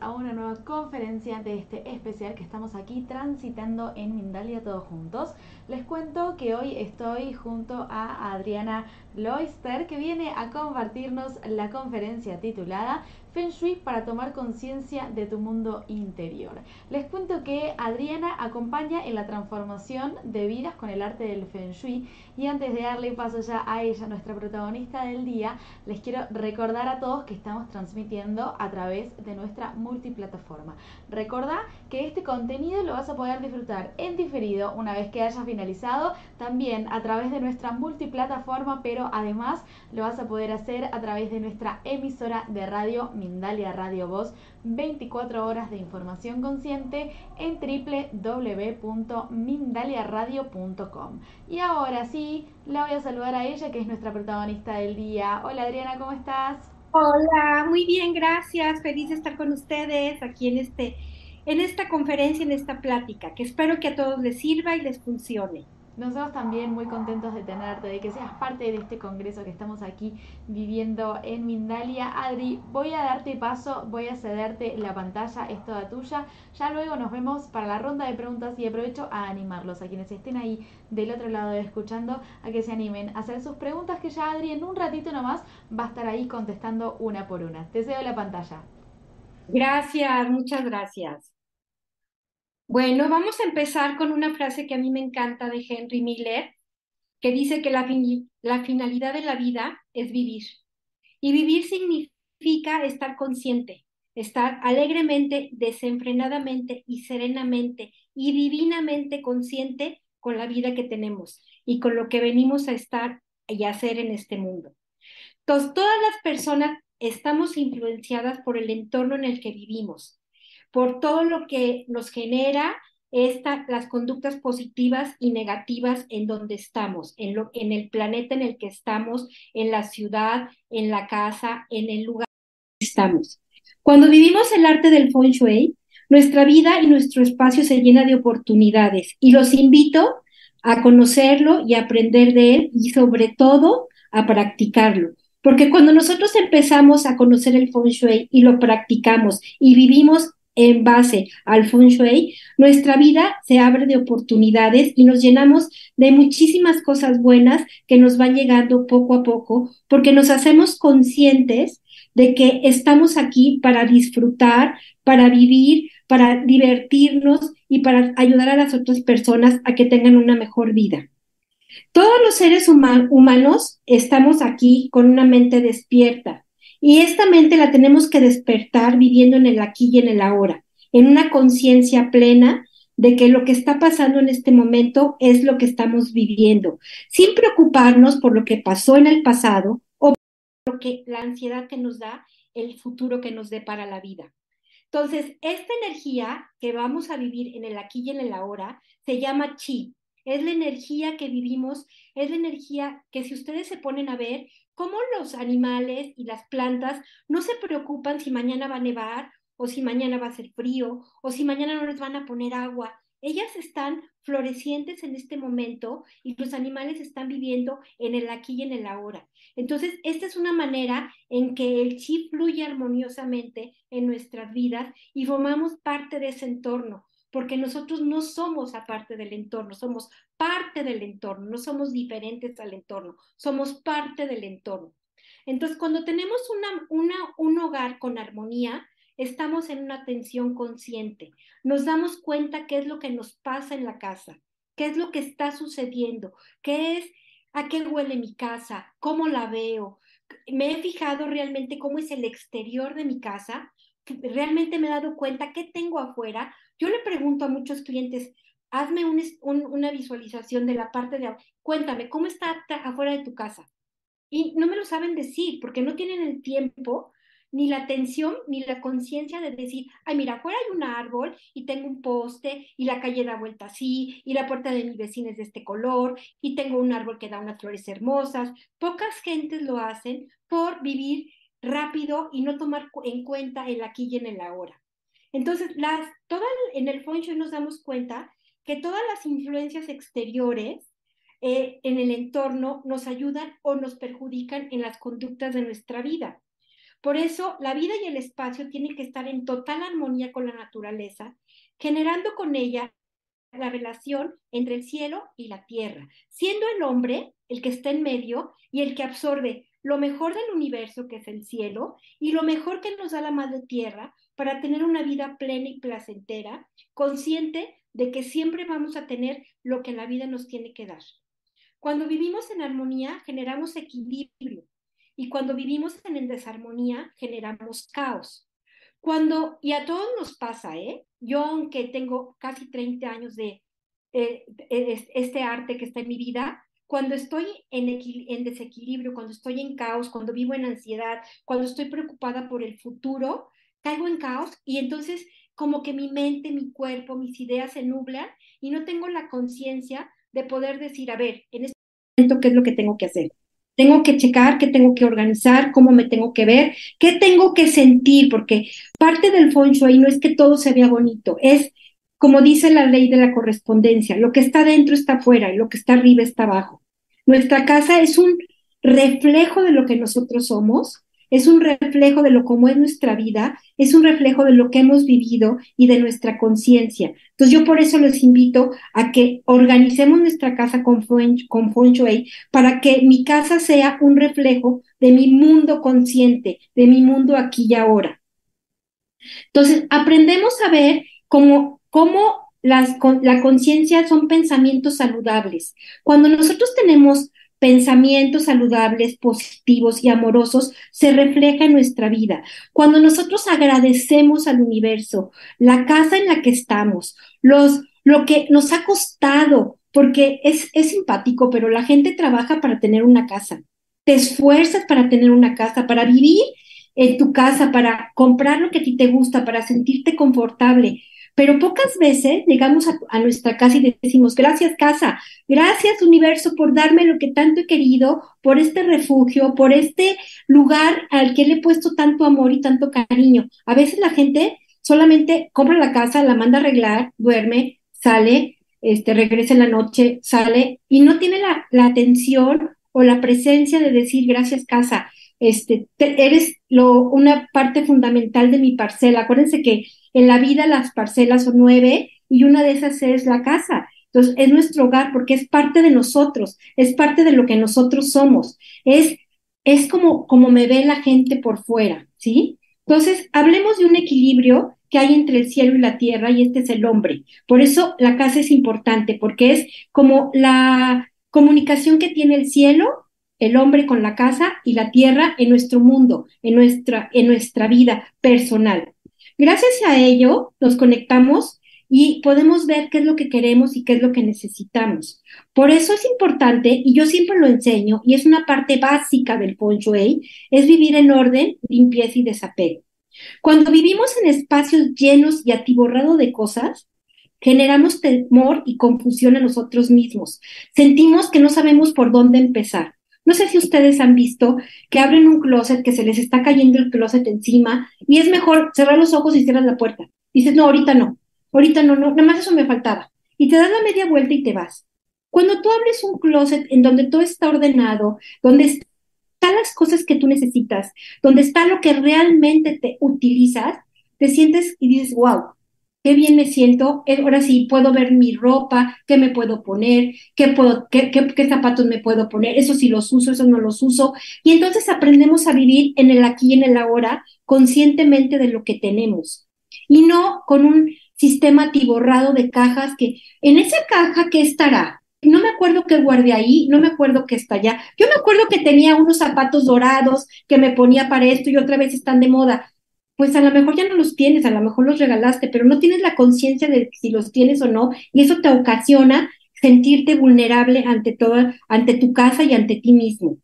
A una nueva conferencia de este especial que estamos aquí transitando en Mindalia todos juntos. Les cuento que hoy estoy junto a Adriana Loister que viene a compartirnos la conferencia titulada Feng Shui para tomar conciencia de tu mundo interior. Les cuento que Adriana acompaña en la transformación de vidas con el arte del Feng Shui y antes de darle paso ya a ella, nuestra protagonista del día, les quiero recordar a todos que estamos transmitiendo a través de nuestra multiplataforma. Recordá que este contenido lo vas a poder disfrutar en diferido una vez que haya finalizado, también a través de nuestra multiplataforma, pero además lo vas a poder hacer a través de nuestra emisora de radio Mindalia Radio Voz, 24 horas de información consciente en www.mindaliaradio.com. Y ahora sí, la voy a saludar a ella, que es nuestra protagonista del día. Hola Adriana, ¿cómo estás? Hola, muy bien, gracias. Feliz de estar con ustedes aquí en este en esta conferencia, en esta plática, que espero que a todos les sirva y les funcione. Nosotros también muy contentos de tenerte, de que seas parte de este congreso que estamos aquí viviendo en Mindalia. Adri, voy a darte paso, voy a cederte la pantalla, es toda tuya. Ya luego nos vemos para la ronda de preguntas y aprovecho a animarlos, a quienes estén ahí del otro lado escuchando, a que se animen a hacer sus preguntas que ya Adri en un ratito nomás va a estar ahí contestando una por una. Te cedo la pantalla. Gracias, muchas gracias. Bueno, vamos a empezar con una frase que a mí me encanta de Henry Miller, que dice que la, finalidad de la vida es vivir. Y vivir significa estar consciente, estar alegremente, desenfrenadamente y serenamente y divinamente consciente con la vida que tenemos y con lo que venimos a estar y a hacer en este mundo. Entonces, todas las personas estamos influenciadas por el entorno en el que vivimos por todo lo que nos genera esta, las conductas positivas y negativas en donde estamos, en, lo, en el planeta en el que estamos, en la ciudad, en la casa, en el lugar en que estamos. Cuando vivimos el arte del feng shui, nuestra vida y nuestro espacio se llena de oportunidades y los invito a conocerlo y aprender de él y sobre todo a practicarlo. Porque cuando nosotros empezamos a conocer el feng shui y lo practicamos y vivimos en base al feng shui, nuestra vida se abre de oportunidades y nos llenamos de muchísimas cosas buenas que nos van llegando poco a poco, porque nos hacemos conscientes de que estamos aquí para disfrutar, para vivir, para divertirnos y para ayudar a las otras personas a que tengan una mejor vida. Todos los seres humanos estamos aquí con una mente despierta, y esta mente la tenemos que despertar viviendo en el aquí y en el ahora, en una conciencia plena de que lo que está pasando en este momento es lo que estamos viviendo, sin preocuparnos por lo que pasó en el pasado o por lo que la ansiedad que nos da el futuro que nos dé para la vida. Entonces, esta energía que vamos a vivir en el aquí y en el ahora se llama chi. Es la energía que vivimos, es la energía que si ustedes se ponen a ver, cómo los animales y las plantas no se preocupan si mañana va a nevar o si mañana va a ser frío o si mañana no les van a poner agua. Ellas están florecientes en este momento y los animales están viviendo en el aquí y en el ahora. Entonces, esta es una manera en que el chi fluye armoniosamente en nuestras vidas y formamos parte de ese entorno porque nosotros no somos aparte del entorno, somos parte del entorno, no somos diferentes al entorno, somos parte del entorno. Entonces, cuando tenemos una, un hogar con armonía, estamos en una atención consciente, nos damos cuenta qué es lo que nos pasa en la casa, qué es lo que está sucediendo, qué es, a qué huele mi casa, cómo la veo. Me he fijado realmente cómo es el exterior de mi casa, realmente me he dado cuenta qué tengo afuera. Yo le pregunto a muchos clientes, hazme una visualización de la parte de, cuéntame, ¿cómo está afuera de tu casa? Y no me lo saben decir porque no tienen el tiempo ni la atención ni la conciencia de decir, ay, mira, afuera hay un árbol y tengo un poste y la calle da vuelta así y la puerta de mi vecina es de este color y tengo un árbol que da unas flores hermosas. Pocas gentes lo hacen por vivir rápido y no tomar en cuenta el aquí y en el ahora. Entonces, las, toda, en el feng nos damos cuenta que todas las influencias exteriores eh, en el entorno nos ayudan o nos perjudican en las conductas de nuestra vida. Por eso, la vida y el espacio tienen que estar en total armonía con la naturaleza, generando con ella la relación entre el cielo y la tierra, siendo el hombre el que está en medio y el que absorbe lo mejor del universo, que es el cielo, y lo mejor que nos da la madre tierra para tener una vida plena y placentera, consciente de que siempre vamos a tener lo que la vida nos tiene que dar. Cuando vivimos en armonía, generamos equilibrio y cuando vivimos en desarmonía, generamos caos. Cuando, y a todos nos pasa, ¿eh? Yo, aunque tengo casi 30 años de eh, este arte que está en mi vida, cuando estoy en, desequilibrio, cuando estoy en caos, cuando vivo en ansiedad, cuando estoy preocupada por el futuro, caigo en caos y entonces como que mi mente, mi cuerpo, mis ideas se nublan y no tengo la conciencia de poder decir, a ver, en este momento, ¿qué es lo que tengo que hacer? Tengo que checar, qué tengo que organizar, cómo me tengo que ver, qué tengo que sentir, porque parte del feng shui no es que todo se vea bonito, es como dice la ley de la correspondencia, lo que está dentro está afuera y lo que está arriba está abajo. Nuestra casa es un reflejo de lo que nosotros somos es un reflejo de lo como es nuestra vida, es un reflejo de lo que hemos vivido y de nuestra conciencia. Entonces yo por eso les invito a que organicemos nuestra casa con, con Feng Shui para que mi casa sea un reflejo de mi mundo consciente, de mi mundo aquí y ahora. Entonces aprendemos a ver cómo, cómo las, la conciencia son pensamientos saludables. Cuando nosotros tenemos pensamientos saludables, positivos y amorosos se refleja en nuestra vida. Cuando nosotros agradecemos al universo, la casa en la que estamos, los, lo que nos ha costado, porque es, es simpático, pero la gente trabaja para tener una casa. Te esfuerzas para tener una casa, para vivir en tu casa, para comprar lo que a ti te gusta, para sentirte confortable. Pero pocas veces llegamos a, nuestra casa y decimos, gracias casa, gracias universo por darme lo que tanto he querido, por este refugio, por este lugar al que le he puesto tanto amor y tanto cariño. A veces la gente solamente compra la casa, la manda a arreglar, duerme, sale, este, regresa en la noche, sale y no tiene la, la atención o la presencia de decir gracias casa, este, eres lo, una parte fundamental de mi parcela. Acuérdense que en la vida las parcelas son nueve y una de esas es la casa. Entonces, es nuestro hogar porque es parte de nosotros, es parte de lo que nosotros somos. Es, es como, como me ve la gente por fuera, ¿sí? Entonces, hablemos de un equilibrio que hay entre el cielo y la tierra y este es el hombre. Por eso la casa es importante porque es como la comunicación que tiene el cielo, el hombre con la casa y la tierra en nuestro mundo, en nuestra, en nuestra vida personal. Gracias a ello nos conectamos y podemos ver qué es lo que queremos y qué es lo que necesitamos. Por eso es importante, y yo siempre lo enseño, y es una parte básica del feng shui, es vivir en orden, limpieza y desapego. Cuando vivimos en espacios llenos y atiborrados de cosas, generamos temor y confusión en nosotros mismos. Sentimos que no sabemos por dónde empezar. No sé si ustedes han visto que abren un closet, que se les está cayendo el closet encima y es mejor cerrar los ojos y cerrar la puerta. Dices, no, ahorita no, ahorita no, no, nada más eso me faltaba. Y te das la media vuelta y te vas. Cuando tú abres un closet en donde todo está ordenado, donde están las cosas que tú necesitas, donde está lo que realmente te utilizas, te sientes y dices, wow, qué bien me siento, eh, ahora sí puedo ver mi ropa, qué me puedo poner, qué, puedo, qué, zapatos me puedo poner, eso sí los uso, eso no los uso. Y entonces aprendemos a vivir en el aquí y en el ahora conscientemente de lo que tenemos y no con un sistema atiborrado de cajas que en esa caja, ¿qué estará? No me acuerdo qué guardé ahí, no me acuerdo qué está allá. Yo me acuerdo que tenía unos zapatos dorados que me ponía para esto y otra vez están de moda. Pues a lo mejor ya no los tienes, a lo mejor los regalaste, pero no tienes la conciencia de si los tienes o no, y eso te ocasiona sentirte vulnerable ante toda, ante tu casa y ante ti mismo.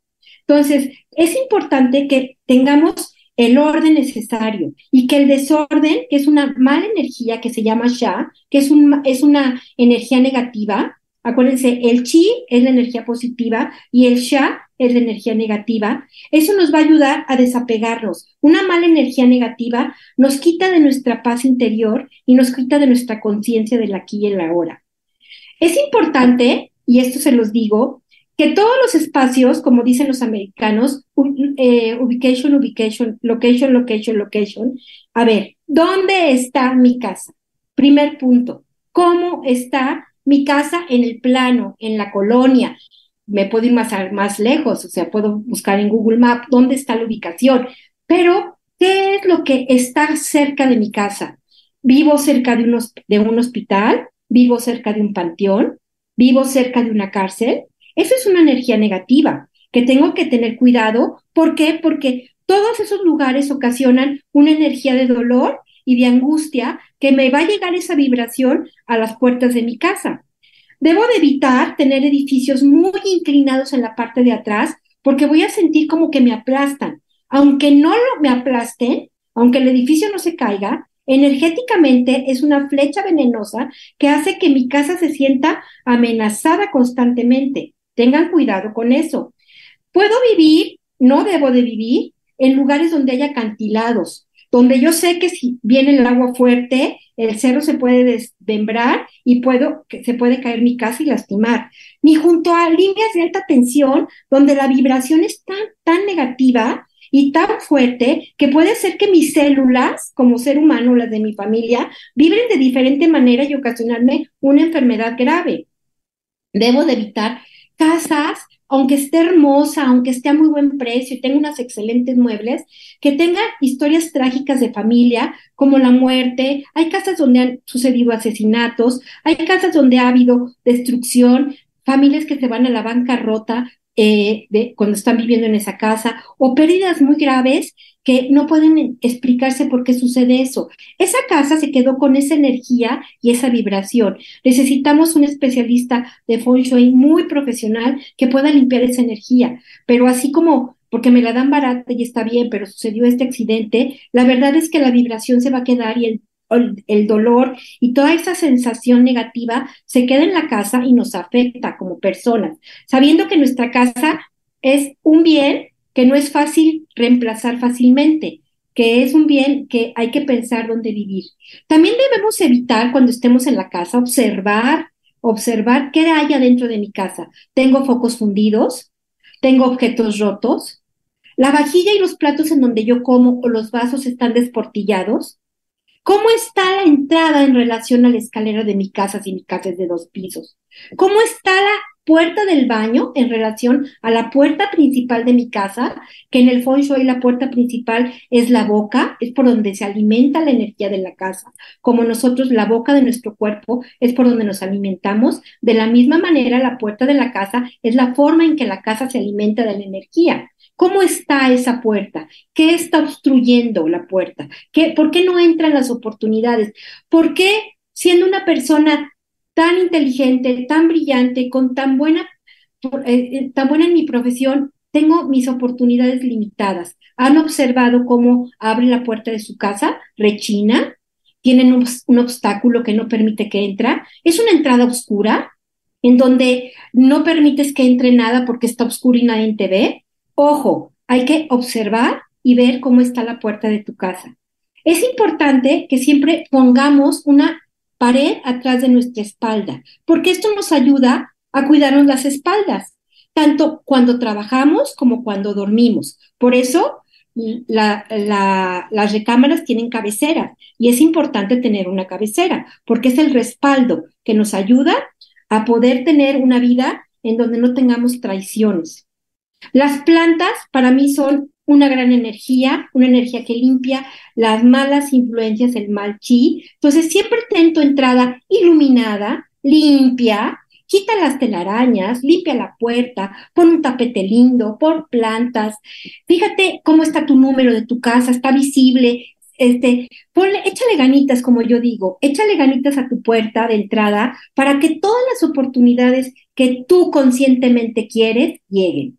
Entonces, es importante que tengamos el orden necesario y que el desorden, que es una mala energía que se llama Sha, que es, un, es una energía negativa, acuérdense, el Chi es la energía positiva y el Sha es la energía negativa, eso nos va a ayudar a desapegarnos. Una mala energía negativa nos quita de nuestra paz interior y nos quita de nuestra conciencia del aquí y el ahora. Es importante, y esto se los digo, que todos los espacios, como dicen los americanos, eh, ubication, ubication, location, location, location. A ver, ¿dónde está mi casa? Primer punto, ¿cómo está mi casa en el plano, en la colonia? Me puedo ir más, más lejos, o sea, puedo buscar en Google Maps dónde está la ubicación, pero ¿qué es lo que está cerca de mi casa? ¿Vivo cerca de, de un hospital? ¿Vivo cerca de un panteón? ¿Vivo cerca de una cárcel? Eso es una energía negativa que tengo que tener cuidado. ¿Por qué? Porque todos esos lugares ocasionan una energía de dolor y de angustia que me va a llegar esa vibración a las puertas de mi casa. Debo de evitar tener edificios muy inclinados en la parte de atrás porque voy a sentir como que me aplastan. Aunque no me aplasten, aunque el edificio no se caiga, energéticamente es una flecha venenosa que hace que mi casa se sienta amenazada constantemente. Tengan cuidado con eso. Puedo vivir, no debo de vivir en lugares donde haya acantilados, donde yo sé que si viene el agua fuerte, el cerro se puede desmembrar y puedo, se puede caer mi casa y lastimar. Ni junto a líneas de alta tensión, donde la vibración es tan, tan negativa y tan fuerte que puede ser que mis células, como ser humano, las de mi familia, vibren de diferente manera y ocasionarme una enfermedad grave. Debo de evitar casas, aunque esté hermosa, aunque esté a muy buen precio y tenga unas excelentes muebles, que tenga historias trágicas de familia, como la muerte. Hay casas donde han sucedido asesinatos, hay casas donde ha habido destrucción, familias que se van a la bancarrota eh, de, cuando están viviendo en esa casa, o pérdidas muy graves que no pueden explicarse por qué sucede eso. Esa casa se quedó con esa energía y esa vibración. Necesitamos un especialista de feng shui muy profesional que pueda limpiar esa energía, pero así como porque me la dan barata y está bien, pero sucedió este accidente, la verdad es que la vibración se va a quedar y el el dolor y toda esa sensación negativa se queda en la casa y nos afecta como personas, sabiendo que nuestra casa es un bien que no es fácil reemplazar fácilmente, que es un bien que hay que pensar dónde vivir. También debemos evitar cuando estemos en la casa, observar, observar qué hay adentro de mi casa. Tengo focos fundidos, tengo objetos rotos, la vajilla y los platos en donde yo como o los vasos están desportillados. ¿Cómo está la entrada en relación a la escalera de mi casa si mi casa es de dos pisos? ¿Cómo está la puerta del baño en relación a la puerta principal de mi casa, que en el feng shui la puerta principal es la boca, es por donde se alimenta la energía de la casa. Como nosotros, la boca de nuestro cuerpo es por donde nos alimentamos, de la misma manera la puerta de la casa es la forma en que la casa se alimenta de la energía. ¿Cómo está esa puerta? ¿Qué está obstruyendo la puerta? ¿Qué, ¿Por qué no entran las oportunidades? ¿Por qué siendo una persona tan inteligente, tan brillante, con tan buena, eh, eh, tan buena en mi profesión, tengo mis oportunidades limitadas. Han observado cómo abre la puerta de su casa, rechina, tienen un, un obstáculo que no permite que entra. Es una entrada oscura en donde no permites que entre nada porque está oscuro y nadie te ve. Ojo, hay que observar y ver cómo está la puerta de tu casa. Es importante que siempre pongamos una pared atrás de nuestra espalda, porque esto nos ayuda a cuidarnos las espaldas, tanto cuando trabajamos como cuando dormimos. Por eso las recámaras tienen cabecera y es importante tener una cabecera, porque es el respaldo que nos ayuda a poder tener una vida en donde no tengamos traiciones. Las plantas para mí son una gran energía, una energía que limpia las malas influencias, el mal chi. Entonces, siempre ten tu entrada iluminada, limpia, quita las telarañas, limpia la puerta, pon un tapete lindo, pon plantas. Fíjate cómo está tu número de tu casa, está visible. Este, ponle, échale ganitas, como yo digo, échale ganitas a tu puerta de entrada para que todas las oportunidades que tú conscientemente quieres lleguen.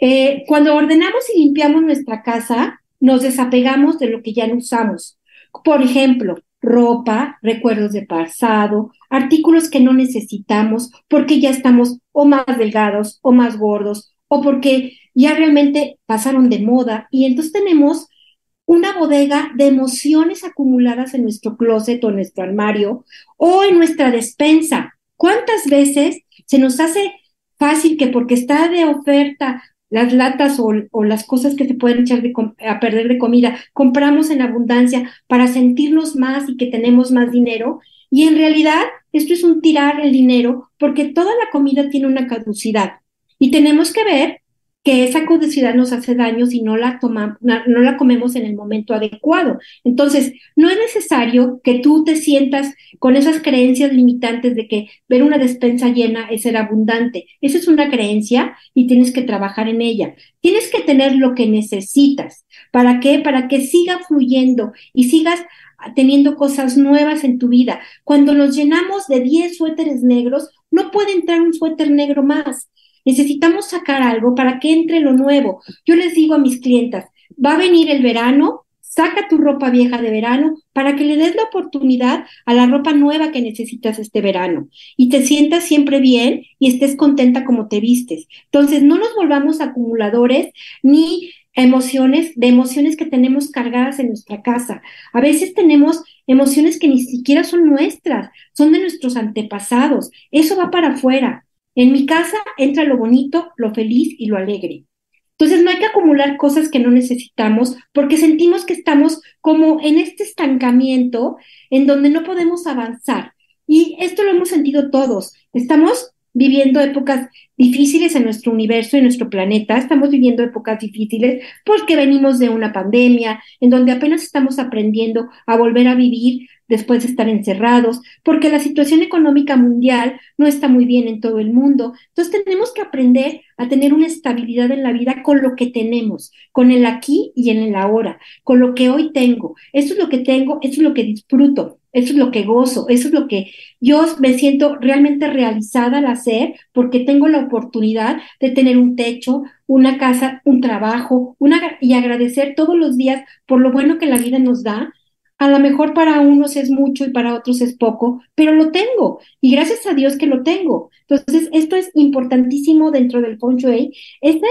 Eh, cuando ordenamos y limpiamos nuestra casa, nos desapegamos de lo que ya no usamos. Por ejemplo, ropa, recuerdos de pasado, artículos que no necesitamos porque ya estamos o más delgados o más gordos o porque ya realmente pasaron de moda y entonces tenemos una bodega de emociones acumuladas en nuestro closet o en nuestro armario o en nuestra despensa. ¿Cuántas veces se nos hace fácil que porque está de oferta las latas o, las cosas que se pueden echar a perder de comida, compramos en abundancia para sentirnos más y que tenemos más dinero. Y en realidad esto es un tirar el dinero porque toda la comida tiene una caducidad. Y tenemos que ver que esa caducidad nos hace daño si no la, tomamos, no la comemos en el momento adecuado. Entonces, no es necesario que tú te sientas con esas creencias limitantes de que ver una despensa llena es ser abundante. Esa es una creencia y tienes que trabajar en ella. Tienes que tener lo que necesitas. ¿Para qué? Para que siga fluyendo y sigas teniendo cosas nuevas en tu vida. Cuando nos llenamos de 10 suéteres negros, no puede entrar un suéter negro más. Necesitamos sacar algo para que entre lo nuevo. Yo les digo a mis clientas, va a venir el verano, saca tu ropa vieja de verano para que le des la oportunidad a la ropa nueva que necesitas este verano y te sientas siempre bien y estés contenta como te vistes. Entonces, no nos volvamos acumuladores ni emociones, de emociones que tenemos cargadas en nuestra casa. A veces tenemos emociones que ni siquiera son nuestras, son de nuestros antepasados. Eso va para afuera. En mi casa entra lo bonito, lo feliz y lo alegre. Entonces no hay que acumular cosas que no necesitamos porque sentimos que estamos como en este estancamiento en donde no podemos avanzar. Y esto lo hemos sentido todos. Estamos viviendo épocas difíciles en nuestro universo, en nuestro planeta. Estamos viviendo épocas difíciles porque venimos de una pandemia en donde apenas estamos aprendiendo a volver a vivir después de estar encerrados, porque la situación económica mundial no está muy bien en todo el mundo. Entonces tenemos que aprender a tener una estabilidad en la vida con lo que tenemos, con el aquí y en el ahora, con lo que hoy tengo. Eso es lo que tengo, eso es lo que disfruto, eso es lo que gozo, eso es lo que yo me siento realmente realizada al hacer porque tengo la oportunidad de tener un techo, una casa, un trabajo, y agradecer todos los días por lo bueno que la vida nos da a lo mejor para unos es mucho y para otros es poco, pero lo tengo y gracias a Dios que lo tengo. Entonces, esto es importantísimo dentro del feng shui, ese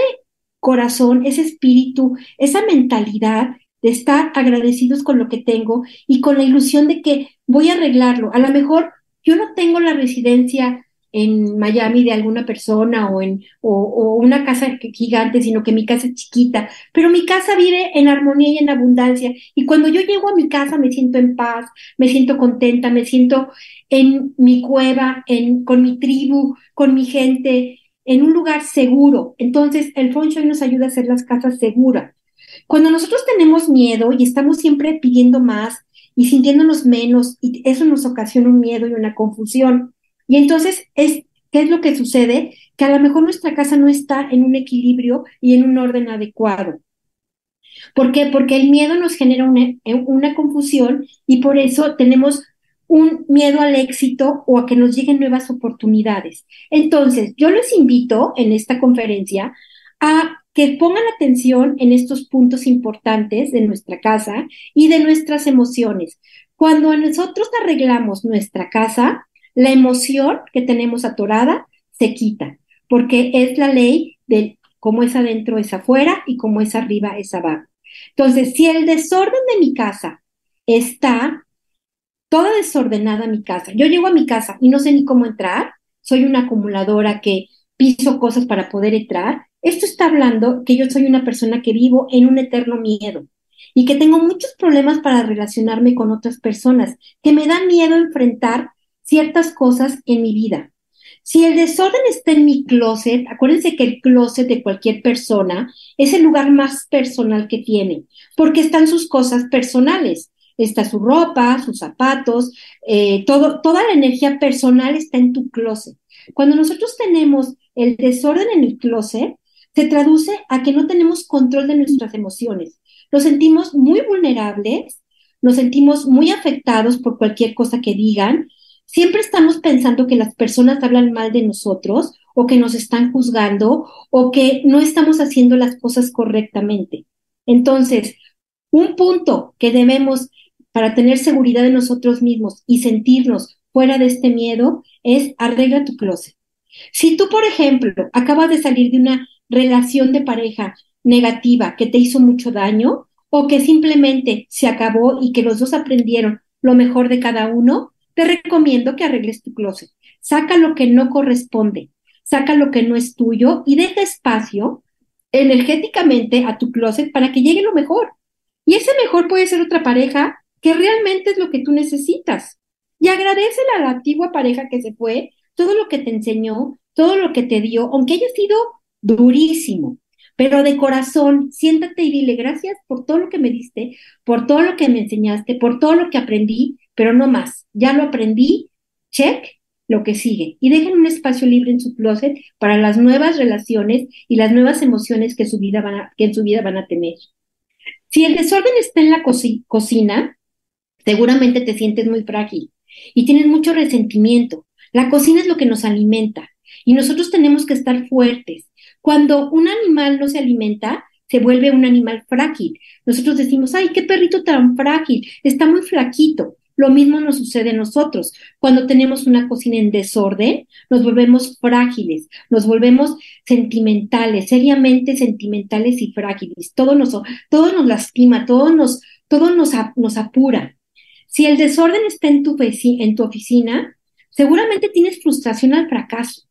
corazón, ese espíritu, esa mentalidad de estar agradecidos con lo que tengo y con la ilusión de que voy a arreglarlo. A lo mejor yo no tengo la residencia en Miami de alguna persona o en o, una casa gigante, sino que mi casa es chiquita, pero mi casa vive en armonía y en abundancia y cuando yo llego a mi casa me siento en paz, me siento contenta, me siento en mi cueva, en con mi tribu, con mi gente, en un lugar seguro. Entonces, el feng shui nos ayuda a hacer las casas seguras. Cuando nosotros tenemos miedo y estamos siempre pidiendo más y sintiéndonos menos y eso nos ocasiona un miedo y una confusión, y entonces, es, ¿qué es lo que sucede? Que a lo mejor nuestra casa no está en un equilibrio y en un orden adecuado. ¿Por qué? Porque el miedo nos genera una, una confusión y por eso tenemos un miedo al éxito o a que nos lleguen nuevas oportunidades. Entonces, yo les invito en esta conferencia a que pongan atención en estos puntos importantes de nuestra casa y de nuestras emociones. Cuando nosotros arreglamos nuestra casa, la emoción que tenemos atorada se quita, porque es la ley de cómo es adentro es afuera y cómo es arriba es abajo. Entonces, si el desorden de mi casa está toda desordenada mi casa, yo llego a mi casa y no sé ni cómo entrar, soy una acumuladora que piso cosas para poder entrar, esto está hablando que yo soy una persona que vivo en un eterno miedo y que tengo muchos problemas para relacionarme con otras personas, que me da miedo enfrentar ciertas cosas en mi vida. Si el desorden está en mi closet, acuérdense que el closet de cualquier persona es el lugar más personal que tiene, porque están sus cosas personales. Está su ropa, sus zapatos, eh, toda la energía personal está en tu closet. Cuando nosotros tenemos el desorden en el closet, se traduce a que no tenemos control de nuestras emociones. Nos sentimos muy vulnerables, nos sentimos muy afectados por cualquier cosa que digan. Siempre estamos pensando que las personas hablan mal de nosotros o que nos están juzgando o que no estamos haciendo las cosas correctamente. Entonces, un punto que debemos para tener seguridad de nosotros mismos y sentirnos fuera de este miedo es arregla tu closet. Si tú, por ejemplo, acabas de salir de una relación de pareja negativa que te hizo mucho daño o que simplemente se acabó y que los dos aprendieron lo mejor de cada uno, te recomiendo que arregles tu closet. Saca lo que no corresponde, saca lo que no es tuyo y deja espacio energéticamente a tu closet para que llegue lo mejor. Y ese mejor puede ser otra pareja que realmente es lo que tú necesitas. Y agradecele a la antigua pareja que se fue todo lo que te enseñó, todo lo que te dio, aunque haya sido durísimo, pero de corazón, siéntate y dile gracias por todo lo que me diste, por todo lo que me enseñaste, por todo lo que aprendí, pero no más. Ya lo aprendí, check, lo que sigue. Y dejen un espacio libre en su closet para las nuevas relaciones y las nuevas emociones que, su vida van que en su vida van a tener. Si el desorden está en la cocina, seguramente te sientes muy frágil y tienes mucho resentimiento. La cocina es lo que nos alimenta y nosotros tenemos que estar fuertes, cuando un animal no se alimenta, se vuelve un animal frágil. Nosotros decimos, ay, qué perrito tan frágil, está muy flaquito. Lo mismo nos sucede a nosotros. Cuando tenemos una cocina en desorden, nos volvemos frágiles, nos volvemos sentimentales, seriamente sentimentales y frágiles. Todo nos, todo nos lastima, todo nos, todo nos, nos apura. Si el desorden está en tu, en tu oficina, seguramente tienes frustración al fracaso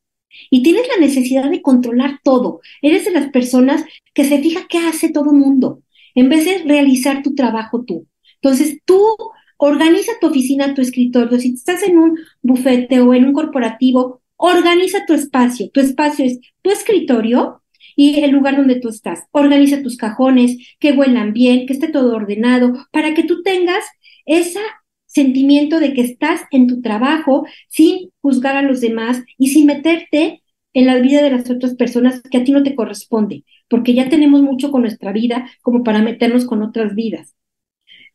y tienes la necesidad de controlar todo. Eres de las personas que se fija qué hace todo mundo, en vez de realizar tu trabajo tú. Entonces, tú organiza tu oficina, tu escritorio. Si estás en un bufete o en un corporativo, organiza tu espacio. Tu espacio es tu escritorio y el lugar donde tú estás. Organiza tus cajones, que huelan bien, que esté todo ordenado, para que tú tengas esa sentimiento de que estás en tu trabajo sin juzgar a los demás y sin meterte en la vida de las otras personas que a ti no te corresponde, porque ya tenemos mucho con nuestra vida como para meternos con otras vidas.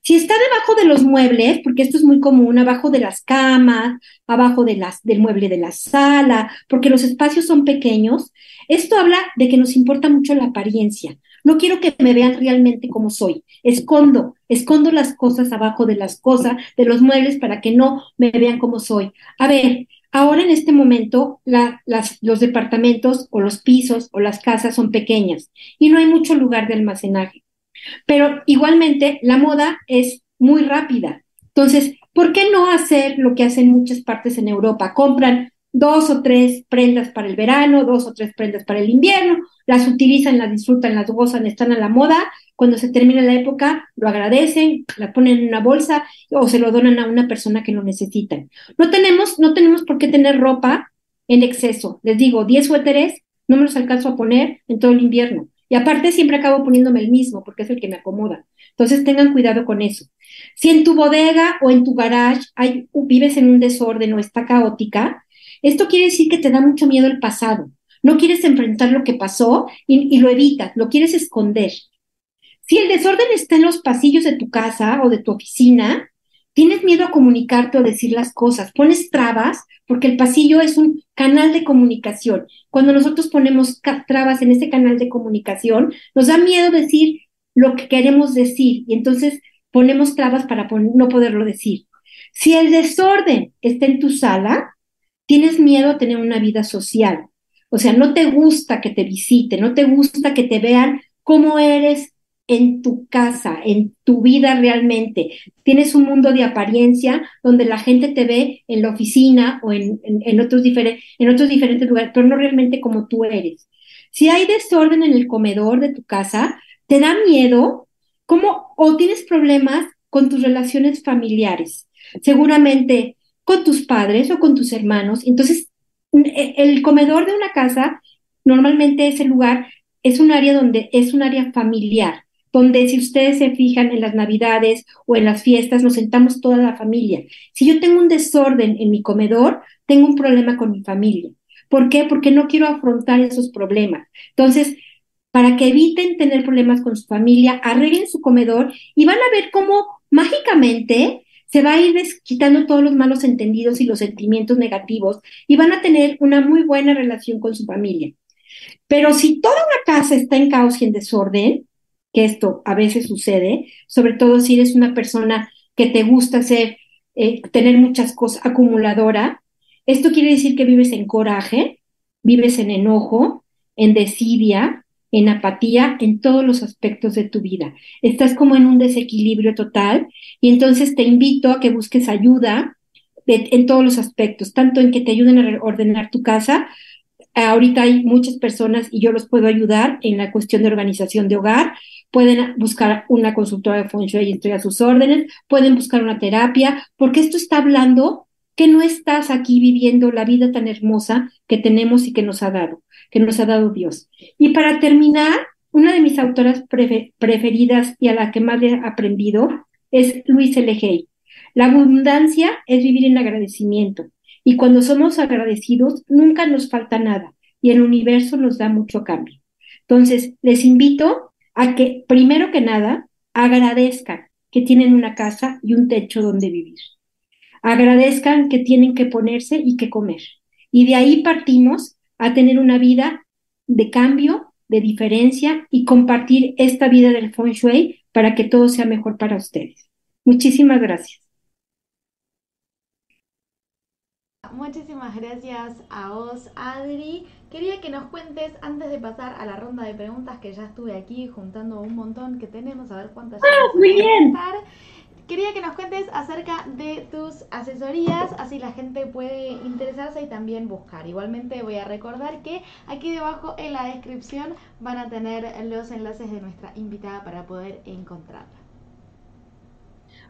Si está debajo de los muebles, porque esto es muy común, abajo de las camas, abajo de las, del mueble de la sala, porque los espacios son pequeños, esto habla de que nos importa mucho la apariencia. No quiero que me vean realmente como soy. Escondo, escondo las cosas abajo de las cosas, de los muebles, para que no me vean como soy. A ver, ahora en este momento las, los departamentos o los pisos o las casas son pequeñas y no hay mucho lugar de almacenaje. Pero igualmente la moda es muy rápida. Entonces, ¿por qué no hacer lo que hacen muchas partes en Europa? Compran dos o tres prendas para el verano, dos o tres prendas para el invierno, las utilizan, las disfrutan, las gozan, están a la moda, cuando se termina la época lo agradecen, la ponen en una bolsa o se lo donan a una persona que lo necesita. No tenemos, no tenemos por qué tener ropa en exceso. Les digo, 10 suéteres no me los alcanzo a poner en todo el invierno. Y aparte siempre acabo poniéndome el mismo porque es el que me acomoda. Entonces tengan cuidado con eso. Si en tu bodega o en tu garage vives en un desorden o está caótica, esto quiere decir que te da mucho miedo el pasado. No quieres enfrentar lo que pasó y, lo evitas, lo quieres esconder. Si el desorden está en los pasillos de tu casa o de tu oficina, tienes miedo a comunicarte o decir las cosas, pones trabas porque el pasillo es un canal de comunicación. Cuando nosotros ponemos trabas en ese canal de comunicación, nos da miedo decir lo que queremos decir y entonces ponemos trabas para no poderlo decir. Si el desorden está en tu sala, tienes miedo a tener una vida social. O sea, no te gusta que te visite, no te gusta que te vean cómo eres en tu casa, en tu vida realmente. Tienes un mundo de apariencia donde la gente te ve en la oficina o en, en, otros, en otros diferentes lugares, pero no realmente como tú eres. Si hay desorden en el comedor de tu casa, te da miedo, ¿cómo? O tienes problemas con tus relaciones familiares. Seguramente con tus padres o con tus hermanos. Entonces, e, el comedor de una casa, normalmente ese lugar es un área donde es un área familiar, donde si ustedes se fijan en las navidades o en las fiestas, nos sentamos toda la familia. Si yo tengo un desorden en mi comedor, tengo un problema con mi familia. ¿Por qué? Porque no quiero afrontar esos problemas. Entonces, para que eviten tener problemas con su familia, arreglen su comedor y van a ver cómo mágicamente se va a ir quitando todos los malos entendidos y los sentimientos negativos y van a tener una muy buena relación con su familia. Pero si toda una casa está en caos y en desorden, que esto a veces sucede, sobre todo si eres una persona que te gusta eh, tener muchas cosas acumuladora, esto quiere decir que vives en coraje, vives en enojo, en desidia, en apatía en todos los aspectos de tu vida. Estás como en un desequilibrio total y entonces te invito a que busques ayuda en todos los aspectos, tanto en que te ayuden a ordenar tu casa. Ahorita hay muchas personas y yo los puedo ayudar en la cuestión de organización de hogar. Pueden buscar una consultora de Feng y estoy a sus órdenes. Pueden buscar una terapia, porque esto está hablando que no estás aquí viviendo la vida tan hermosa que tenemos y que nos ha dado que nos ha dado Dios. Y para terminar, una de mis autoras preferidas y a la que más he aprendido es Luis L. Hay. La abundancia es vivir en agradecimiento. Y cuando somos agradecidos, nunca nos falta nada. Y el universo nos da mucho cambio. Entonces, les invito a que, primero que nada, agradezcan que tienen una casa y un techo donde vivir. Agradezcan que tienen que ponerse y que comer. Y de ahí partimos a tener una vida de cambio, de diferencia y compartir esta vida del feng shui para que todo sea mejor para ustedes. Muchísimas gracias. Muchísimas gracias a vos, Adri. Quería que nos cuentes, antes de pasar a la ronda de preguntas, que ya estuve aquí juntando un montón que tenemos, a ver cuántas. ¡Ah, muy bien! Quería que nos cuentes acerca de tus asesorías, así la gente puede interesarse y también buscar. Igualmente voy a recordar que aquí debajo en la descripción van a tener los enlaces de nuestra invitada para poder encontrarla.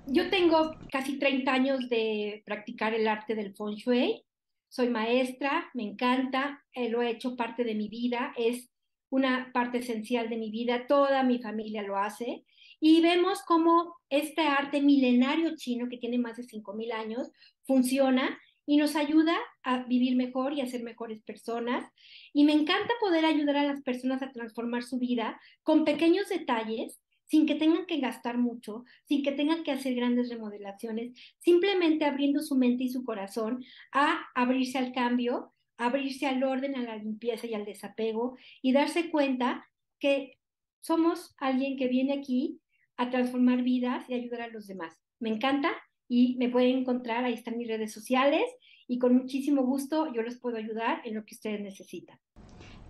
Yo tengo casi 30 años de practicar el arte del feng shui. Soy maestra, me encanta, eh, lo he hecho parte de mi vida, es una parte esencial de mi vida, toda mi familia lo hace y vemos cómo este arte milenario chino que tiene más de 5.000 años funciona y nos ayuda a vivir mejor y a ser mejores personas. Y me encanta poder ayudar a las personas a transformar su vida con pequeños detalles, sin que tengan que gastar mucho, sin que tengan que hacer grandes remodelaciones, simplemente abriendo su mente y su corazón a abrirse al cambio, abrirse al orden, a la limpieza y al desapego y darse cuenta que somos alguien que viene aquí a transformar vidas y ayudar a los demás. Me encanta y me pueden encontrar, ahí están mis redes sociales y con muchísimo gusto yo les puedo ayudar en lo que ustedes necesitan.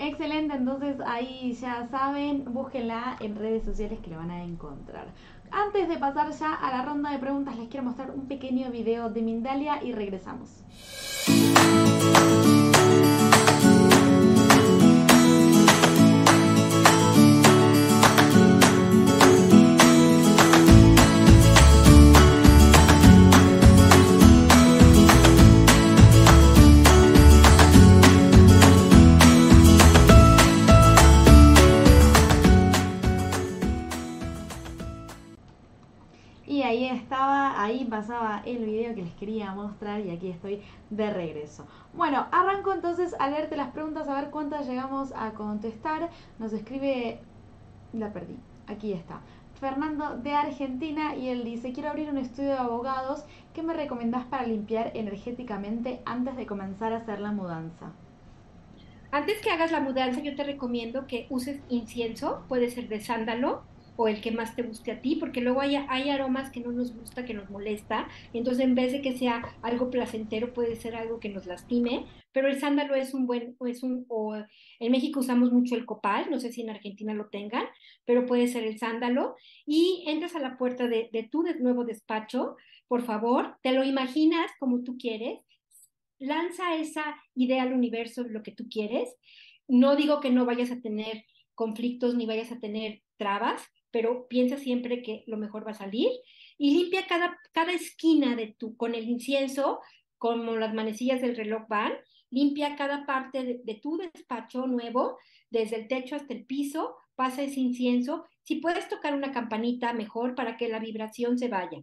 Excelente, entonces ahí ya saben, búsquenla en redes sociales que la van a encontrar. Antes de pasar ya a la ronda de preguntas, les quiero mostrar un pequeño video de Mindalia y regresamos. Ahí pasaba el video que les quería mostrar y aquí estoy de regreso. Bueno, arranco entonces a leerte las preguntas a ver cuántas llegamos a contestar. Nos escribe, la perdí, aquí está. Fernando de Argentina y él dice, quiero abrir un estudio de abogados, ¿qué me recomendás para limpiar energéticamente antes de comenzar a hacer la mudanza? Antes que hagas la mudanza, yo te recomiendo que uses incienso, puede ser de sándalo, o el que más te guste a ti, porque luego hay, hay aromas que no nos gusta, que nos molesta, entonces en vez de que sea algo placentero, puede ser algo que nos lastime, pero el sándalo es un buen, es un, o en México usamos mucho el copal, no sé si en Argentina lo tengan, pero puede ser el sándalo, y entras a la puerta de, tu nuevo despacho, por favor, te lo imaginas como tú quieres, lanza esa idea al universo lo que tú quieres, no digo que no vayas a tener conflictos ni vayas a tener trabas, pero piensa siempre que lo mejor va a salir y limpia cada, cada esquina de tu, con el incienso, como las manecillas del reloj van, limpia cada parte de, tu despacho nuevo, desde el techo hasta el piso, pasa ese incienso. Si puedes tocar una campanita, mejor para que la vibración se vaya.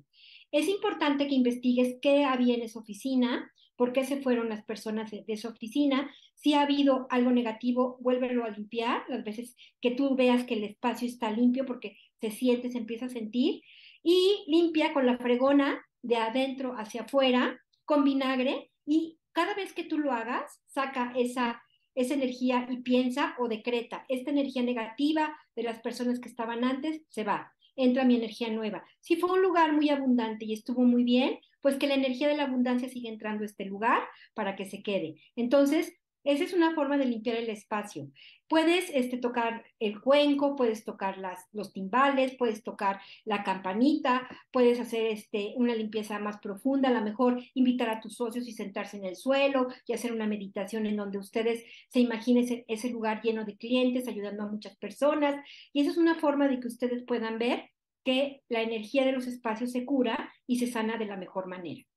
Es importante que investigues qué había en oficina, por qué se fueron las personas de, de esa oficina. Si ha habido algo negativo, vuélvelo a limpiar las veces que tú veas que el espacio está limpio porque se siente, se empieza a sentir. Y limpia con la fregona de adentro hacia afuera con vinagre y cada vez que tú lo hagas, saca esa, esa energía y piensa o decreta, esta energía negativa de las personas que estaban antes se va, entra mi energía nueva. Si fue un lugar muy abundante y estuvo muy bien, pues que la energía de la abundancia siga entrando a este lugar para que se quede. Entonces, esa es una forma de limpiar el espacio. Puedes este, tocar el cuenco, puedes tocar las, los timbales, puedes tocar la campanita, puedes hacer este, una limpieza más profunda, a lo mejor invitar a tus socios y sentarse en el suelo y hacer una meditación en donde ustedes se imaginen ese, ese lugar lleno de clientes, ayudando a muchas personas. Y esa es una forma de que ustedes puedan ver que la energía de los espacios se cura y se sana de la mejor manera.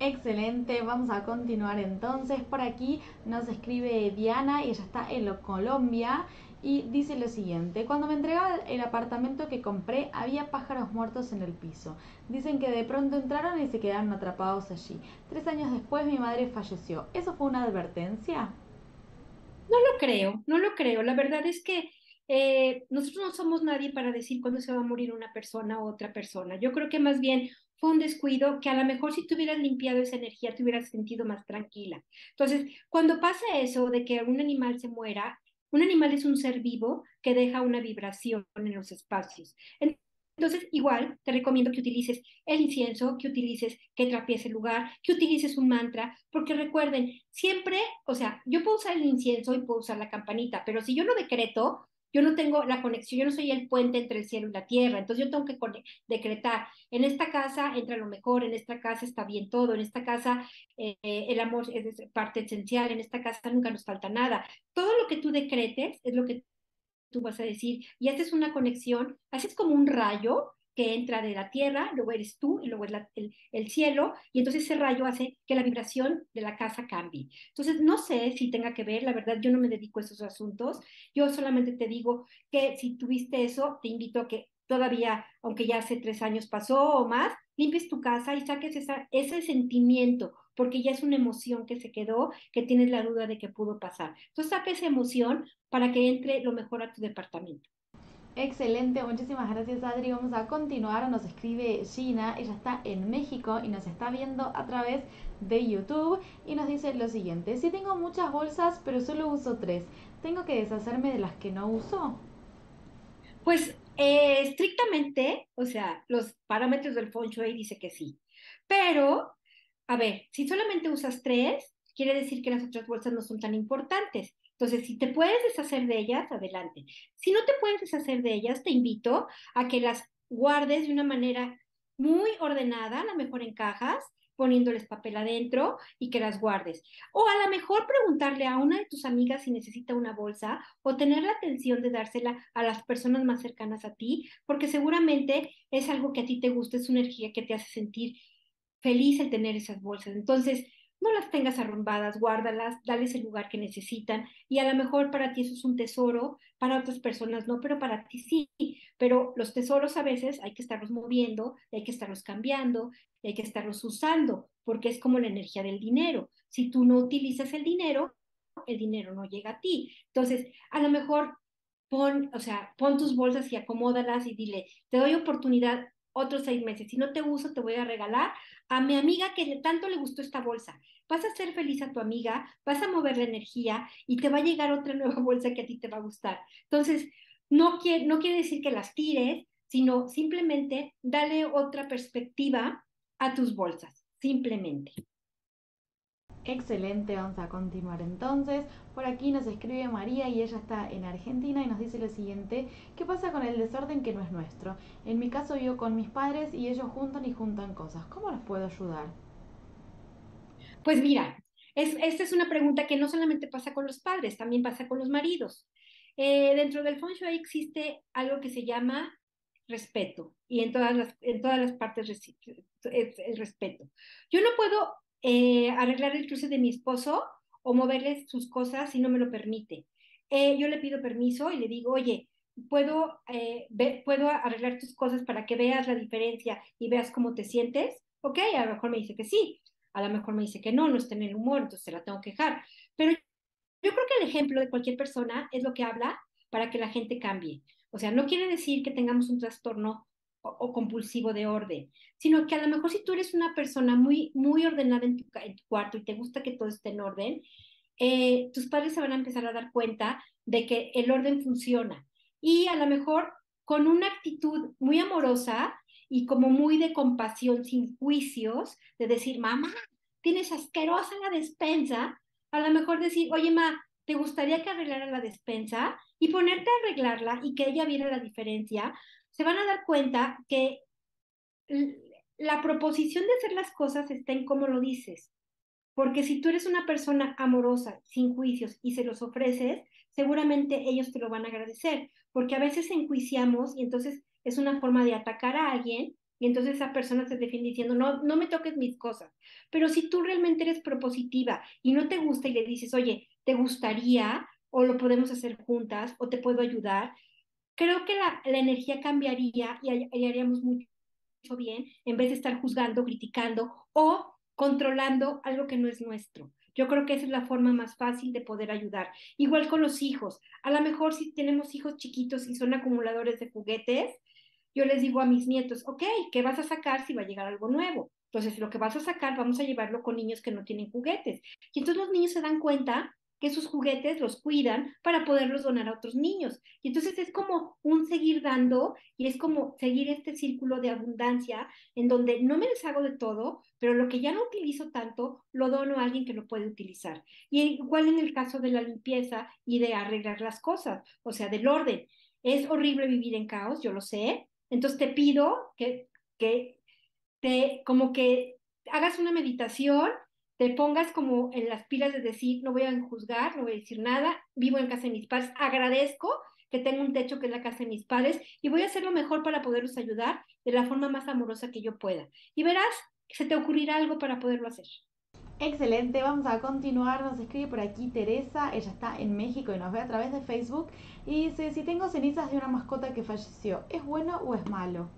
Excelente, vamos a continuar entonces. Por aquí nos escribe Diana y ella está en Colombia y dice lo siguiente, cuando me entregaba el apartamento que compré había pájaros muertos en el piso. Dicen que de pronto entraron y se quedaron atrapados allí. Tres años después mi madre falleció. ¿Eso fue una advertencia? No lo creo, no lo creo. La verdad es que eh, nosotros no somos nadie para decir cuándo se va a morir una persona u otra persona. Yo creo que más bien fue un descuido que a lo mejor si tú hubieras limpiado esa energía te hubieras sentido más tranquila. Entonces, cuando pasa eso de que un animal se muera, un animal es un ser vivo que deja una vibración en los espacios. Entonces, igual te recomiendo que utilices el incienso, que utilices, que trapies el lugar, que utilices un mantra, porque recuerden, siempre, o sea, yo puedo usar el incienso y puedo usar la campanita, pero si yo lo decreto, yo no tengo la conexión, yo no soy el puente entre el cielo y la tierra, entonces yo tengo que decretar, en esta casa entra lo mejor, en esta casa está bien todo, en esta casa eh, el amor es parte esencial, en esta casa nunca nos falta nada. Todo lo que tú decretes es lo que tú vas a decir y haces una conexión, haces como un rayo que entra de la tierra, luego eres tú y luego es el, el, cielo, y entonces ese rayo hace que la vibración de la casa cambie. Entonces, no sé si tenga que ver, la verdad, yo no me dedico a esos asuntos, yo solamente te digo que si tuviste eso, te invito a que todavía, aunque ya hace tres años pasó o más, limpies tu casa y saques esa, ese sentimiento, porque ya es una emoción que se quedó, que tienes la duda de que pudo pasar. Entonces, saca esa emoción para que entre lo mejor a tu departamento. Excelente, muchísimas gracias Adri. Vamos a continuar. Nos escribe Gina, ella está en México y nos está viendo a través de YouTube y nos dice lo siguiente, si tengo muchas bolsas pero solo uso tres, ¿tengo que deshacerme de las que no uso? Pues eh, estrictamente, o sea, los parámetros del feng shui dice que sí, pero, a ver, si solamente usas tres, quiere decir que las otras bolsas no son tan importantes. Entonces, si te puedes deshacer de ellas, adelante. Si no te puedes deshacer de ellas, te invito a que las guardes de una manera muy ordenada, a lo mejor en cajas, poniéndoles papel adentro y que las guardes. O a lo mejor preguntarle a una de tus amigas si necesita una bolsa o tener la atención de dársela a las personas más cercanas a ti, porque seguramente es algo que a ti te gusta, es una energía que te hace sentir feliz el tener esas bolsas. Entonces, no las tengas arrumbadas, guárdalas, dales el lugar que necesitan y a lo mejor para ti eso es un tesoro, para otras personas no, pero para ti sí. Pero los tesoros a veces hay que estarlos moviendo, hay que estarlos cambiando, hay que estarlos usando, porque es como la energía del dinero. Si tú no utilizas el dinero, el dinero no llega a ti. Entonces, a lo mejor pon, o sea, pon tus bolsas y acomódalas y dile, te doy oportunidad otros seis meses. Si no te uso, te voy a regalar a mi amiga que tanto le gustó esta bolsa. Vas a hacer feliz a tu amiga, vas a mover la energía y te va a llegar otra nueva bolsa que a ti te va a gustar. Entonces, no quiere, no quiere decir que las tires, sino simplemente dale otra perspectiva a tus bolsas, simplemente. Excelente, vamos a continuar entonces. Por aquí nos escribe María y ella está en Argentina y nos dice lo siguiente, ¿qué pasa con el desorden que no es nuestro? En mi caso vivo con mis padres y ellos juntan y juntan cosas. ¿Cómo los puedo ayudar? Pues mira, esta es una pregunta que no solamente pasa con los padres, también pasa con los maridos. Eh, dentro del feng shui existe algo que se llama respeto y en todas las, en todas las partes el respeto. Yo no puedo eh, arreglar el cruce de mi esposo o moverle sus cosas si no me lo permite. Eh, yo le pido permiso y le digo, oye, ¿puedo, eh, ¿puedo arreglar tus cosas para que veas la diferencia y veas cómo te sientes? Ok, a lo mejor me dice que sí, a lo mejor me dice que no, no está en el humor, entonces se la tengo que dejar. Pero yo creo que el ejemplo de cualquier persona es lo que habla para que la gente cambie. O sea, no quiere decir que tengamos un trastorno o, compulsivo de orden, sino que a lo mejor si tú eres una persona muy, muy ordenada en tu, cuarto y te gusta que todo esté en orden, eh, tus padres se van a empezar a dar cuenta de que el orden funciona. Y a lo mejor con una actitud muy amorosa y como muy de compasión, sin juicios, de decir, mamá, tienes asquerosa la despensa, a lo mejor decir, oye, ma, ¿te gustaría que arreglara la despensa? Y ponerte a arreglarla y que ella viera la diferencia, se van a dar cuenta que la proposición de hacer las cosas está en cómo lo dices. Porque si tú eres una persona amorosa, sin juicios, y se los ofreces, seguramente ellos te lo van a agradecer. Porque a veces enjuiciamos y entonces es una forma de atacar a alguien y entonces esa persona se defiende diciendo, no, no me toques mis cosas. Pero si tú realmente eres propositiva y no te gusta y le dices, oye, ¿te gustaría? O lo podemos hacer juntas, o te puedo ayudar creo que la, energía cambiaría y, haríamos mucho bien en vez de estar juzgando, criticando o controlando algo que no es nuestro. Yo creo que esa es la forma más fácil de poder ayudar. Igual con los hijos. A lo mejor si tenemos hijos chiquitos y son acumuladores de juguetes, yo les digo a mis nietos, ok, ¿qué vas a sacar si va a llegar algo nuevo? Entonces, lo que vas a sacar, vamos a llevarlo con niños que no tienen juguetes. Y entonces los niños se dan cuenta que sus juguetes los cuidan para poderlos donar a otros niños. Y entonces es como un seguir dando y es como seguir este círculo de abundancia en donde no me deshago de todo, pero lo que ya no utilizo tanto, lo dono a alguien que lo puede utilizar. Y igual en el caso de la limpieza y de arreglar las cosas, o sea, del orden. Es horrible vivir en caos, yo lo sé. Entonces te pido que, que te, como que hagas una meditación te pongas como en las pilas de decir, no voy a juzgar, no voy a decir nada, vivo en casa de mis padres, agradezco que tengo un techo que es la casa de mis padres y voy a hacer lo mejor para poderlos ayudar de la forma más amorosa que yo pueda. Y verás que se te ocurrirá algo para poderlo hacer. Excelente, vamos a continuar. Nos escribe por aquí Teresa, ella está en México y nos ve a través de Facebook. Y dice, si tengo cenizas de una mascota que falleció, ¿es bueno o es malo?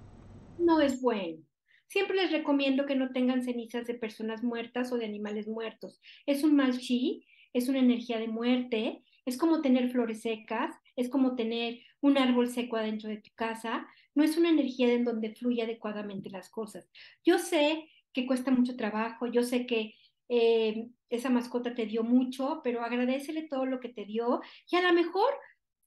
No es bueno. Siempre les recomiendo que no tengan cenizas de personas muertas o de animales muertos. Es un mal chi, es una energía de muerte, es como tener flores secas, es como tener un árbol seco adentro de tu casa, no es una energía en donde fluye adecuadamente las cosas. Yo sé que cuesta mucho trabajo, yo sé que eh, esa mascota te dio mucho, pero agradecele todo lo que te dio y a lo mejor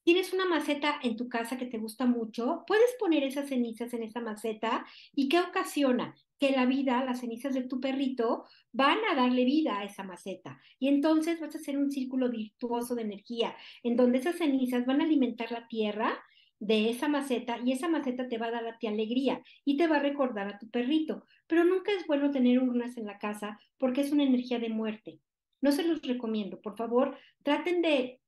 tienes una maceta en tu casa que te gusta mucho, puedes poner esas cenizas en esa maceta y ¿qué ocasiona? Que la vida, las cenizas de tu perrito van a darle vida a esa maceta. Y entonces vas a hacer un círculo virtuoso de energía, en donde esas cenizas van a alimentar la tierra de esa maceta y esa maceta te va a dar a ti alegría y te va a recordar a tu perrito. Pero nunca es bueno tener urnas en la casa porque es una energía de muerte. No se los recomiendo. Por favor, traten de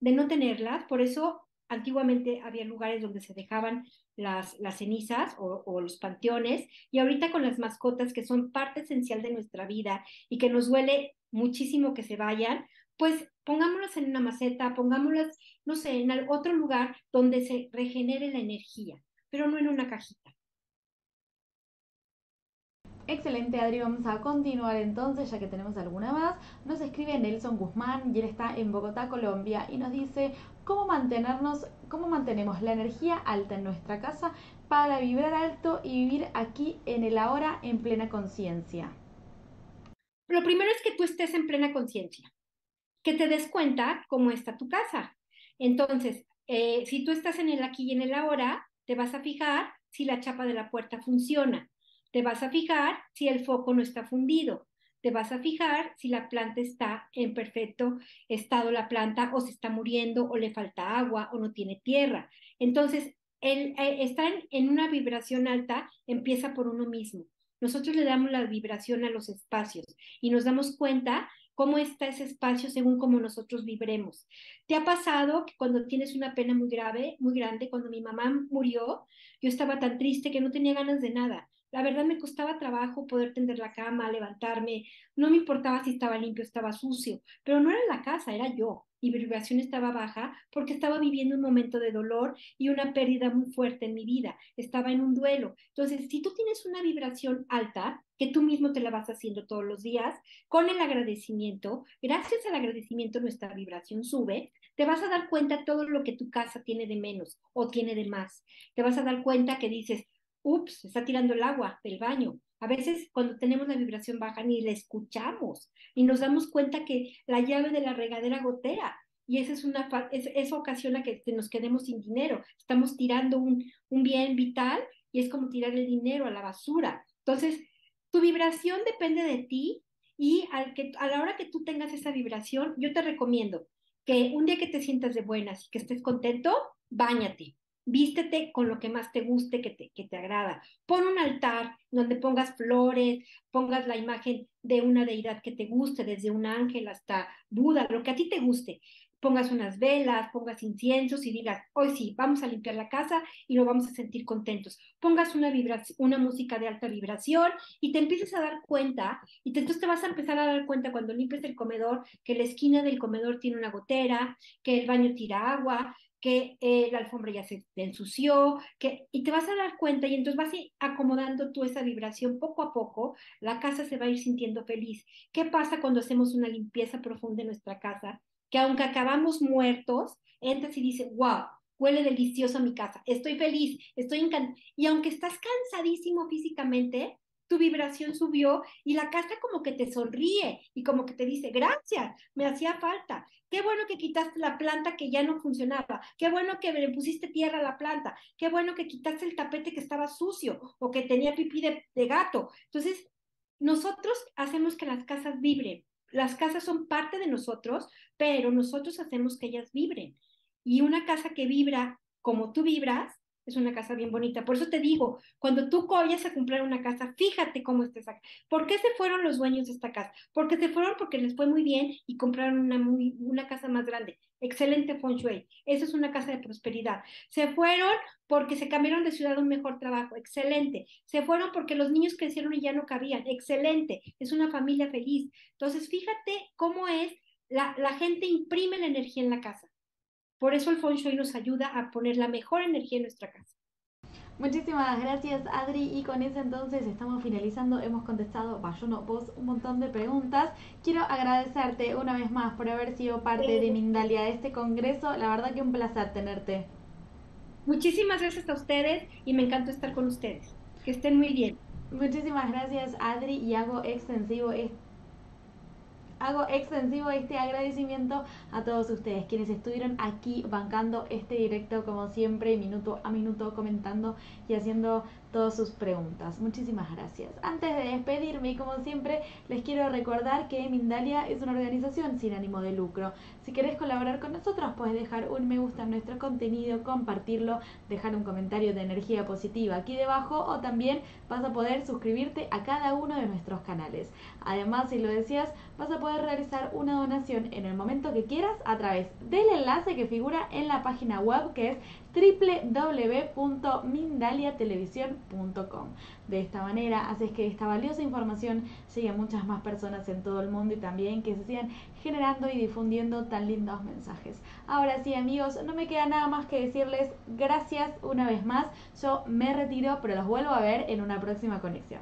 de no tenerlas, por eso antiguamente había lugares donde se dejaban las, las cenizas o, los panteones, y ahorita con las mascotas que son parte esencial de nuestra vida y que nos duele muchísimo que se vayan, pues pongámoslas en una maceta, pongámoslas, no sé, en otro lugar donde se regenere la energía, pero no en una cajita. Excelente, Adri. Vamos a continuar entonces, ya que tenemos alguna más. Nos escribe Nelson Guzmán y él está en Bogotá, Colombia, y nos dice cómo mantenernos, cómo mantenemos la energía alta en nuestra casa para vibrar alto y vivir aquí en el ahora en plena conciencia. Lo primero es que tú estés en plena conciencia, que te des cuenta cómo está tu casa. Entonces, eh, si tú estás en el aquí y en el ahora, te vas a fijar si la chapa de la puerta funciona te vas a fijar si el foco no está fundido. Te vas a fijar si la planta está en perfecto estado, la planta o se está muriendo o le falta agua o no tiene tierra. Entonces, el, eh, estar en una vibración alta empieza por uno mismo. Nosotros le damos la vibración a los espacios y nos damos cuenta cómo está ese espacio según cómo nosotros vibremos. ¿Te ha pasado que cuando tienes una pena muy grave, muy grande, cuando mi mamá murió, yo estaba tan triste que no tenía ganas de nada? La verdad me costaba trabajo poder tender la cama, levantarme, no me importaba si estaba limpio estaba sucio, pero no era la casa, era yo. Mi vibración estaba baja porque estaba viviendo un momento de dolor y una pérdida muy fuerte en mi vida. Estaba en un duelo. Entonces, si tú tienes una vibración alta, que tú mismo te la vas haciendo todos los días, con el agradecimiento, gracias al agradecimiento nuestra vibración sube, te vas a dar cuenta todo lo que tu casa tiene de menos o tiene de más. Te vas a dar cuenta que dices, ups, está tirando el agua del baño. A veces cuando tenemos la vibración baja ni la escuchamos y nos damos cuenta que la llave de la regadera gotea y esa es una eso ocasiona que nos quedemos sin dinero. Estamos tirando un, un bien vital y es como tirar el dinero a la basura. Entonces, tu vibración depende de ti y al que, a la hora que tú tengas esa vibración, yo te recomiendo que un día que te sientas de buenas y que estés contento, báñate vístete con lo que más te guste, que te, que te agrada. Pon un altar donde pongas flores, pongas la imagen de una deidad que te guste, desde un ángel hasta Buda, lo que a ti te guste. Pongas unas velas, pongas inciensos y digas, hoy sí, vamos a limpiar la casa y lo vamos a sentir contentos. Pongas una, una música de alta vibración y te empieces a dar cuenta, y te, entonces te vas a empezar a dar cuenta cuando limpies el comedor, que la esquina del comedor tiene una gotera, que el baño tira agua, que eh, la alfombra ya se ensució, que, y te vas a dar cuenta y entonces vas a ir acomodando tú esa vibración poco a poco, la casa se va a ir sintiendo feliz. ¿Qué pasa cuando hacemos una limpieza profunda en nuestra casa? Que aunque acabamos muertos, entras y dices, wow, huele delicioso mi casa, estoy feliz, estoy encantado. Y aunque estás cansadísimo físicamente, tu vibración subió y la casa como que te sonríe y como que te dice, gracias, me hacía falta. Qué bueno que quitaste la planta que ya no funcionaba. Qué bueno que le pusiste tierra a la planta. Qué bueno que quitaste el tapete que estaba sucio o que tenía pipí de, de gato. Entonces, nosotros hacemos que las casas vibren. Las casas son parte de nosotros, pero nosotros hacemos que ellas vibren. Y una casa que vibra como tú vibras, es una casa bien bonita. Por eso te digo, cuando tú vayas a comprar una casa, fíjate cómo está esa ¿Por qué se fueron los dueños de esta casa? Porque se fueron porque les fue muy bien y compraron una, muy, una casa más grande. Excelente feng shui. Esa es una casa de prosperidad. Se fueron porque se cambiaron de ciudad a un mejor trabajo. Excelente. Se fueron porque los niños crecieron y ya no cabían. Excelente. Es una familia feliz. Entonces, fíjate cómo es, la, la gente imprime la energía en la casa. Por eso el Feng Shui nos ayuda a poner la mejor energía en nuestra casa. Muchísimas gracias Adri y con eso entonces estamos finalizando, hemos contestado, yo no, vos un montón de preguntas. Quiero agradecerte una vez más por haber sido parte de Mindalia de este congreso, la verdad que un placer tenerte. Muchísimas gracias a ustedes y me encantó estar con ustedes. Que estén muy bien. Muchísimas gracias Adri y hago extensivo este hago extensivo este agradecimiento a todos ustedes quienes estuvieron aquí bancando este directo como siempre, minuto a minuto, comentando y haciendo todas sus preguntas. Muchísimas gracias. Antes de despedirme, como siempre, les quiero recordar que Mindalia es una organización sin ánimo de lucro. Si querés colaborar con nosotros, puedes dejar un me gusta en nuestro contenido, compartirlo, dejar un comentario de energía positiva aquí debajo o también vas a poder suscribirte a cada uno de nuestros canales. Además, si lo deseas, vas a poder realizar una donación en el momento que quieras a través del enlace que figura en la página web que es www.mindaliatelevisión.com. De esta manera haces que esta valiosa información llegue a muchas más personas en todo el mundo y también que se sigan generando y difundiendo tan lindos mensajes. Ahora sí amigos, no me queda nada más que decirles gracias una vez más. Yo me retiro, pero los vuelvo a ver en una próxima conexión.